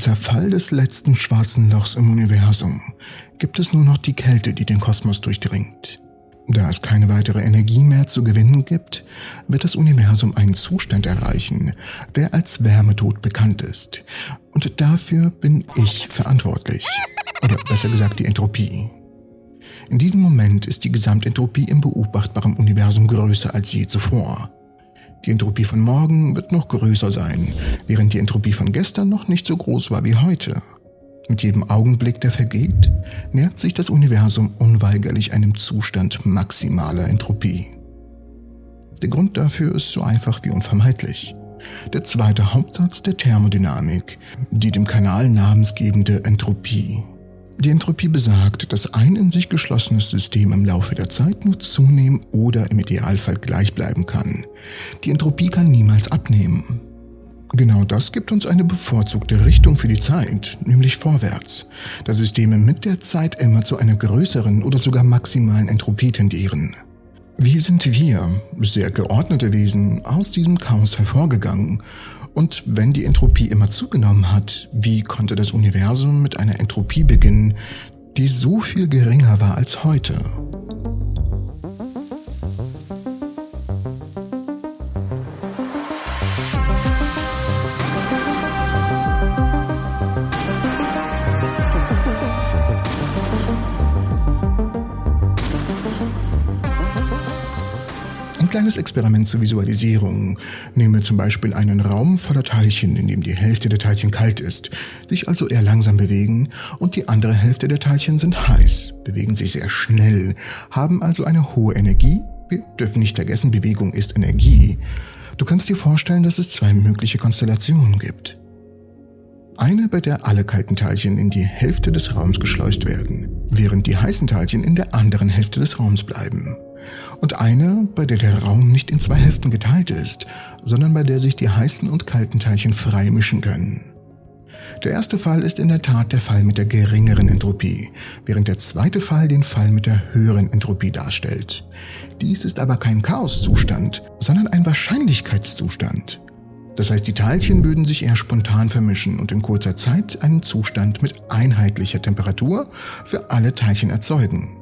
Zerfall des letzten schwarzen Lochs im Universum gibt es nur noch die Kälte, die den Kosmos durchdringt. Da es keine weitere Energie mehr zu gewinnen gibt, wird das Universum einen Zustand erreichen, der als Wärmetod bekannt ist. Und dafür bin ich verantwortlich. Oder besser gesagt die Entropie. In diesem Moment ist die Gesamtentropie im beobachtbaren Universum größer als je zuvor. Die Entropie von morgen wird noch größer sein, während die Entropie von gestern noch nicht so groß war wie heute. Mit jedem Augenblick, der vergeht, nähert sich das Universum unweigerlich einem Zustand maximaler Entropie. Der Grund dafür ist so einfach wie unvermeidlich. Der zweite Hauptsatz der Thermodynamik, die dem Kanal namensgebende Entropie. Die Entropie besagt, dass ein in sich geschlossenes System im Laufe der Zeit nur zunehmen oder im Idealfall gleich bleiben kann. Die Entropie kann niemals abnehmen. Genau das gibt uns eine bevorzugte Richtung für die Zeit, nämlich vorwärts, da Systeme mit der Zeit immer zu einer größeren oder sogar maximalen Entropie tendieren. Wie sind wir, sehr geordnete Wesen, aus diesem Chaos hervorgegangen und wenn die Entropie immer zugenommen hat, wie konnte das Universum mit einer Entropie beginnen, die so viel geringer war als heute? Kleines Experiment zur Visualisierung. Nehme zum Beispiel einen Raum voller Teilchen, in dem die Hälfte der Teilchen kalt ist, sich also eher langsam bewegen und die andere Hälfte der Teilchen sind heiß, bewegen sich sehr schnell, haben also eine hohe Energie. Wir dürfen nicht vergessen, Bewegung ist Energie. Du kannst dir vorstellen, dass es zwei mögliche Konstellationen gibt. Eine, bei der alle kalten Teilchen in die Hälfte des Raums geschleust werden, während die heißen Teilchen in der anderen Hälfte des Raums bleiben und eine, bei der der Raum nicht in zwei Hälften geteilt ist, sondern bei der sich die heißen und kalten Teilchen frei mischen können. Der erste Fall ist in der Tat der Fall mit der geringeren Entropie, während der zweite Fall den Fall mit der höheren Entropie darstellt. Dies ist aber kein Chaoszustand, sondern ein Wahrscheinlichkeitszustand. Das heißt, die Teilchen würden sich eher spontan vermischen und in kurzer Zeit einen Zustand mit einheitlicher Temperatur für alle Teilchen erzeugen.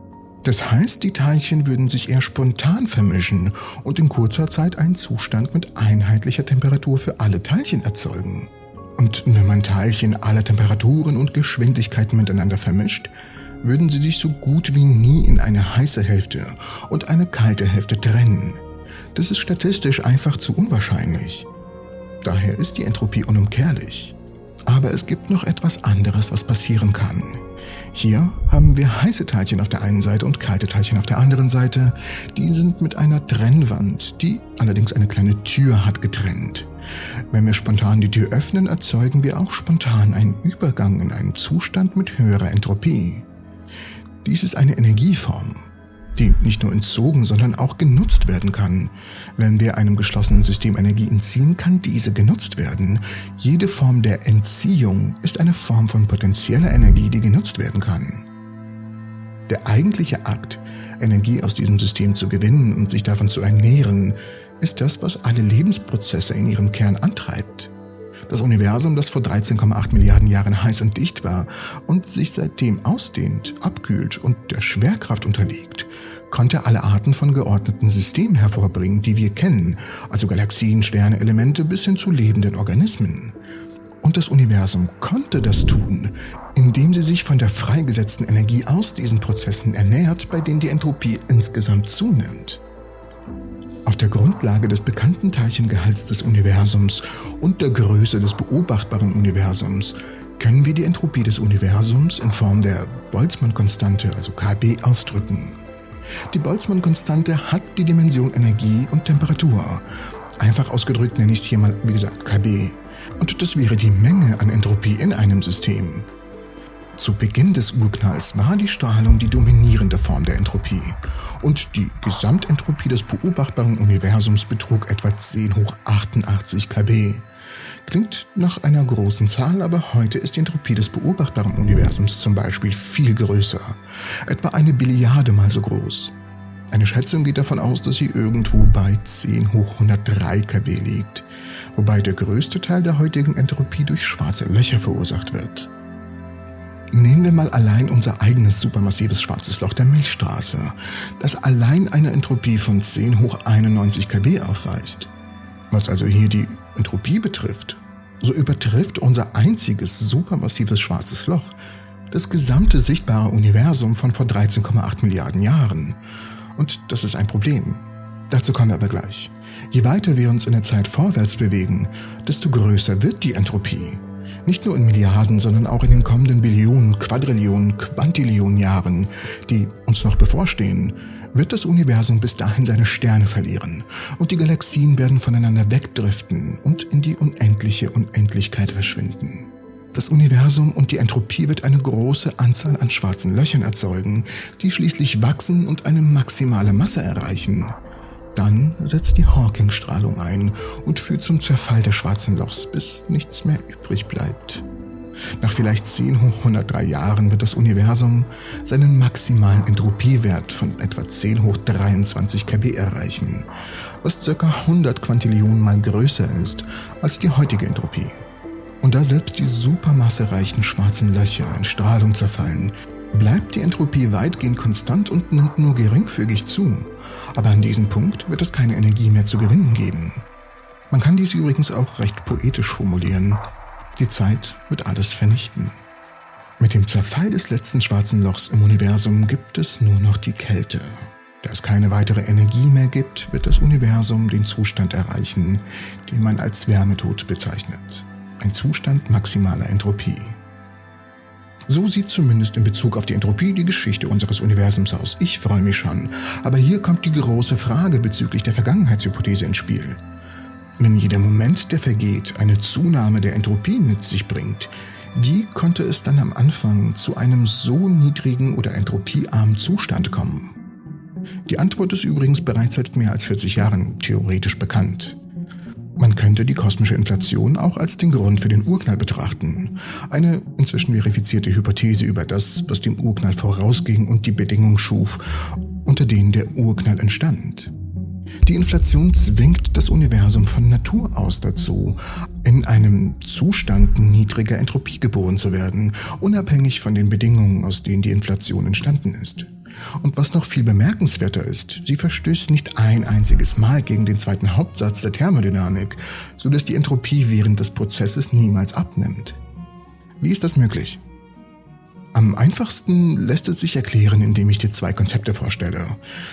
Das heißt, die Teilchen würden sich eher spontan vermischen und in kurzer Zeit einen Zustand mit einheitlicher Temperatur für alle Teilchen erzeugen. Und wenn man Teilchen aller Temperaturen und Geschwindigkeiten miteinander vermischt, würden sie sich so gut wie nie in eine heiße Hälfte und eine kalte Hälfte trennen. Das ist statistisch einfach zu unwahrscheinlich. Daher ist die Entropie unumkehrlich. Aber es gibt noch etwas anderes, was passieren kann. Hier haben wir heiße Teilchen auf der einen Seite und kalte Teilchen auf der anderen Seite. Die sind mit einer Trennwand, die allerdings eine kleine Tür hat, getrennt. Wenn wir spontan die Tür öffnen, erzeugen wir auch spontan einen Übergang in einen Zustand mit höherer Entropie. Dies ist eine Energieform die nicht nur entzogen, sondern auch genutzt werden kann. Wenn wir einem geschlossenen System Energie entziehen, kann diese genutzt werden. Jede Form der Entziehung ist eine Form von potenzieller Energie, die genutzt werden kann. Der eigentliche Akt, Energie aus diesem System zu gewinnen und sich davon zu ernähren, ist das, was alle Lebensprozesse in ihrem Kern antreibt. Das Universum, das vor 13,8 Milliarden Jahren heiß und dicht war und sich seitdem ausdehnt, abkühlt und der Schwerkraft unterliegt, konnte alle Arten von geordneten Systemen hervorbringen, die wir kennen, also Galaxien, Sterne, Elemente bis hin zu lebenden Organismen. Und das Universum konnte das tun, indem sie sich von der freigesetzten Energie aus diesen Prozessen ernährt, bei denen die Entropie insgesamt zunimmt. Auf der Grundlage des bekannten Teilchengehalts des Universums und der Größe des beobachtbaren Universums können wir die Entropie des Universums in Form der Boltzmann-Konstante, also KB, ausdrücken. Die Boltzmann-Konstante hat die Dimension Energie und Temperatur. Einfach ausgedrückt nenne ich es hier mal, wie gesagt, KB. Und das wäre die Menge an Entropie in einem System. Zu Beginn des Urknalls war die Strahlung die dominierende Form der Entropie und die Gesamtentropie des beobachtbaren Universums betrug etwa 10 hoch 88 kb. Klingt nach einer großen Zahl, aber heute ist die Entropie des beobachtbaren Universums zum Beispiel viel größer, etwa eine Billiarde mal so groß. Eine Schätzung geht davon aus, dass sie irgendwo bei 10 hoch 103 kb liegt, wobei der größte Teil der heutigen Entropie durch schwarze Löcher verursacht wird. Nehmen wir mal allein unser eigenes supermassives schwarzes Loch der Milchstraße, das allein eine Entropie von 10 hoch 91 kb aufweist. Was also hier die Entropie betrifft, so übertrifft unser einziges supermassives schwarzes Loch das gesamte sichtbare Universum von vor 13,8 Milliarden Jahren. Und das ist ein Problem. Dazu kommen wir aber gleich. Je weiter wir uns in der Zeit vorwärts bewegen, desto größer wird die Entropie. Nicht nur in Milliarden, sondern auch in den kommenden Billionen, Quadrillionen, Quantillionen Jahren, die uns noch bevorstehen, wird das Universum bis dahin seine Sterne verlieren und die Galaxien werden voneinander wegdriften und in die unendliche Unendlichkeit verschwinden. Das Universum und die Entropie wird eine große Anzahl an schwarzen Löchern erzeugen, die schließlich wachsen und eine maximale Masse erreichen. Dann setzt die Hawking-Strahlung ein und führt zum Zerfall des schwarzen Lochs, bis nichts mehr übrig bleibt. Nach vielleicht 10 hoch 103 Jahren wird das Universum seinen maximalen Entropiewert von etwa 10 hoch 23 kb erreichen, was ca. 100 Quantillionen mal größer ist als die heutige Entropie. Und da selbst die supermassereichen schwarzen Löcher in Strahlung zerfallen, bleibt die Entropie weitgehend konstant und nimmt nur geringfügig zu. Aber an diesem Punkt wird es keine Energie mehr zu gewinnen geben. Man kann dies übrigens auch recht poetisch formulieren. Die Zeit wird alles vernichten. Mit dem Zerfall des letzten schwarzen Lochs im Universum gibt es nur noch die Kälte. Da es keine weitere Energie mehr gibt, wird das Universum den Zustand erreichen, den man als Wärmetod bezeichnet. Ein Zustand maximaler Entropie. So sieht zumindest in Bezug auf die Entropie die Geschichte unseres Universums aus. Ich freue mich schon. Aber hier kommt die große Frage bezüglich der Vergangenheitshypothese ins Spiel. Wenn jeder Moment, der vergeht, eine Zunahme der Entropie mit sich bringt, wie konnte es dann am Anfang zu einem so niedrigen oder entropiearmen Zustand kommen? Die Antwort ist übrigens bereits seit mehr als 40 Jahren theoretisch bekannt. Man könnte die kosmische Inflation auch als den Grund für den Urknall betrachten. Eine inzwischen verifizierte Hypothese über das, was dem Urknall vorausging und die Bedingungen schuf, unter denen der Urknall entstand. Die Inflation zwingt das Universum von Natur aus dazu, in einem Zustand niedriger Entropie geboren zu werden, unabhängig von den Bedingungen, aus denen die Inflation entstanden ist. Und was noch viel bemerkenswerter ist, sie verstößt nicht ein einziges Mal gegen den zweiten Hauptsatz der Thermodynamik, sodass die Entropie während des Prozesses niemals abnimmt. Wie ist das möglich? Am einfachsten lässt es sich erklären, indem ich dir zwei Konzepte vorstelle.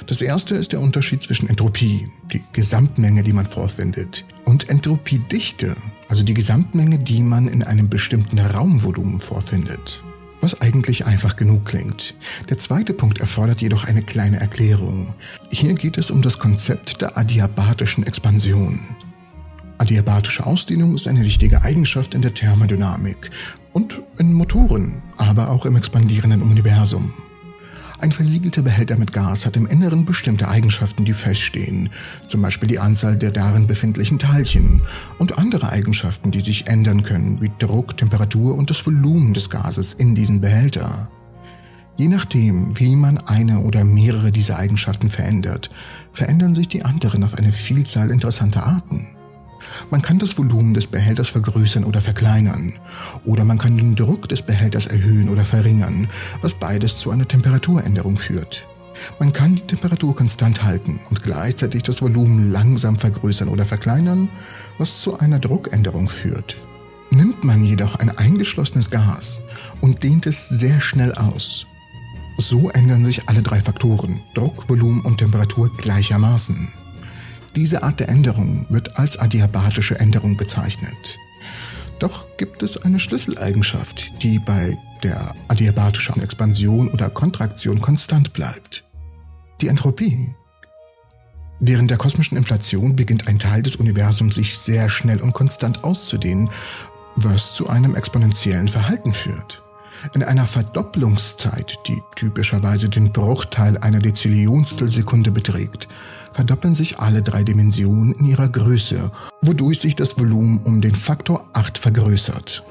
Das erste ist der Unterschied zwischen Entropie, die Gesamtmenge, die man vorfindet, und Entropiedichte, also die Gesamtmenge, die man in einem bestimmten Raumvolumen vorfindet was eigentlich einfach genug klingt. Der zweite Punkt erfordert jedoch eine kleine Erklärung. Hier geht es um das Konzept der adiabatischen Expansion. Adiabatische Ausdehnung ist eine wichtige Eigenschaft in der Thermodynamik und in Motoren, aber auch im expandierenden Universum. Ein versiegelter Behälter mit Gas hat im Inneren bestimmte Eigenschaften, die feststehen, zum Beispiel die Anzahl der darin befindlichen Teilchen und andere Eigenschaften, die sich ändern können, wie Druck, Temperatur und das Volumen des Gases in diesem Behälter. Je nachdem, wie man eine oder mehrere dieser Eigenschaften verändert, verändern sich die anderen auf eine Vielzahl interessanter Arten. Man kann das Volumen des Behälters vergrößern oder verkleinern. Oder man kann den Druck des Behälters erhöhen oder verringern, was beides zu einer Temperaturänderung führt. Man kann die Temperatur konstant halten und gleichzeitig das Volumen langsam vergrößern oder verkleinern, was zu einer Druckänderung führt. Nimmt man jedoch ein eingeschlossenes Gas und dehnt es sehr schnell aus, so ändern sich alle drei Faktoren, Druck, Volumen und Temperatur gleichermaßen. Diese Art der Änderung wird als adiabatische Änderung bezeichnet. Doch gibt es eine Schlüsseleigenschaft, die bei der adiabatischen Expansion oder Kontraktion konstant bleibt. Die Entropie. Während der kosmischen Inflation beginnt ein Teil des Universums sich sehr schnell und konstant auszudehnen, was zu einem exponentiellen Verhalten führt. In einer Verdopplungszeit, die typischerweise den Bruchteil einer Dezillionstelsekunde beträgt, verdoppeln sich alle drei Dimensionen in ihrer Größe, wodurch sich das Volumen um den Faktor 8 vergrößert.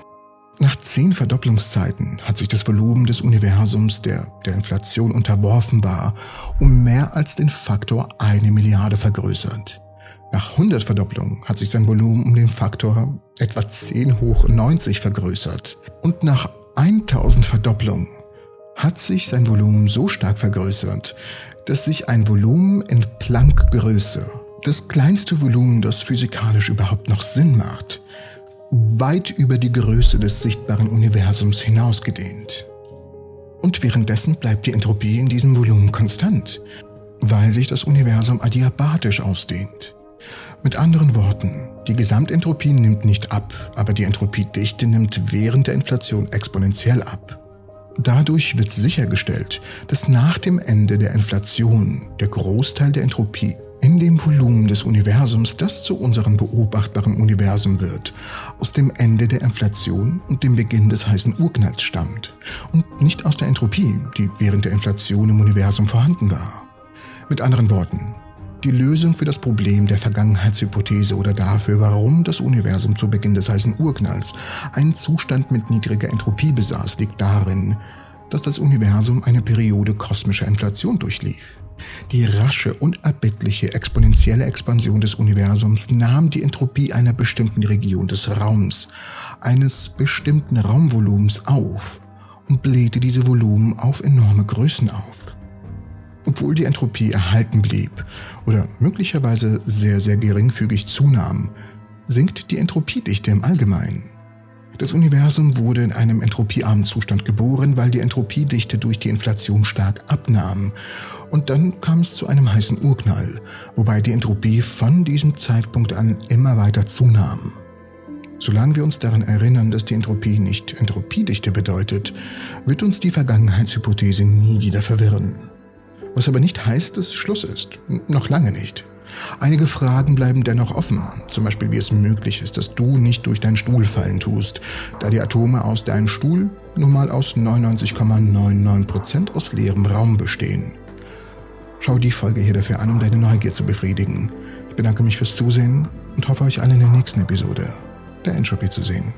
Nach zehn Verdopplungszeiten hat sich das Volumen des Universums, der der Inflation unterworfen war, um mehr als den Faktor eine Milliarde vergrößert. Nach 100 Verdopplungen hat sich sein Volumen um den Faktor etwa 10 hoch 90 vergrößert. Und nach 1000 Verdopplungen hat sich sein Volumen so stark vergrößert, dass sich ein Volumen in Planck-Größe, das kleinste Volumen, das physikalisch überhaupt noch Sinn macht, weit über die Größe des sichtbaren Universums hinausgedehnt. Und währenddessen bleibt die Entropie in diesem Volumen konstant, weil sich das Universum adiabatisch ausdehnt. Mit anderen Worten, die Gesamtentropie nimmt nicht ab, aber die Entropiedichte nimmt während der Inflation exponentiell ab. Dadurch wird sichergestellt, dass nach dem Ende der Inflation der Großteil der Entropie in dem Volumen des Universums, das zu unserem beobachtbaren Universum wird, aus dem Ende der Inflation und dem Beginn des heißen Urknalls stammt und nicht aus der Entropie, die während der Inflation im Universum vorhanden war. Mit anderen Worten, die Lösung für das Problem der Vergangenheitshypothese oder dafür, warum das Universum zu Beginn des heißen Urknalls einen Zustand mit niedriger Entropie besaß, liegt darin, dass das Universum eine Periode kosmischer Inflation durchlief. Die rasche, unerbittliche, exponentielle Expansion des Universums nahm die Entropie einer bestimmten Region des Raums, eines bestimmten Raumvolumens auf und blähte diese Volumen auf enorme Größen auf. Obwohl die Entropie erhalten blieb oder möglicherweise sehr, sehr geringfügig zunahm, sinkt die Entropiedichte im Allgemeinen. Das Universum wurde in einem entropiearmen Zustand geboren, weil die Entropiedichte durch die Inflation stark abnahm. Und dann kam es zu einem heißen Urknall, wobei die Entropie von diesem Zeitpunkt an immer weiter zunahm. Solange wir uns daran erinnern, dass die Entropie nicht Entropiedichte bedeutet, wird uns die Vergangenheitshypothese nie wieder verwirren. Was aber nicht heißt, dass Schluss ist. Noch lange nicht. Einige Fragen bleiben dennoch offen, zum Beispiel wie es möglich ist, dass du nicht durch deinen Stuhl fallen tust, da die Atome aus deinem Stuhl nun mal aus 99,99% aus leerem Raum bestehen. Schau die Folge hier dafür an, um deine Neugier zu befriedigen. Ich bedanke mich fürs Zusehen und hoffe euch alle in der nächsten Episode der Entropy zu sehen.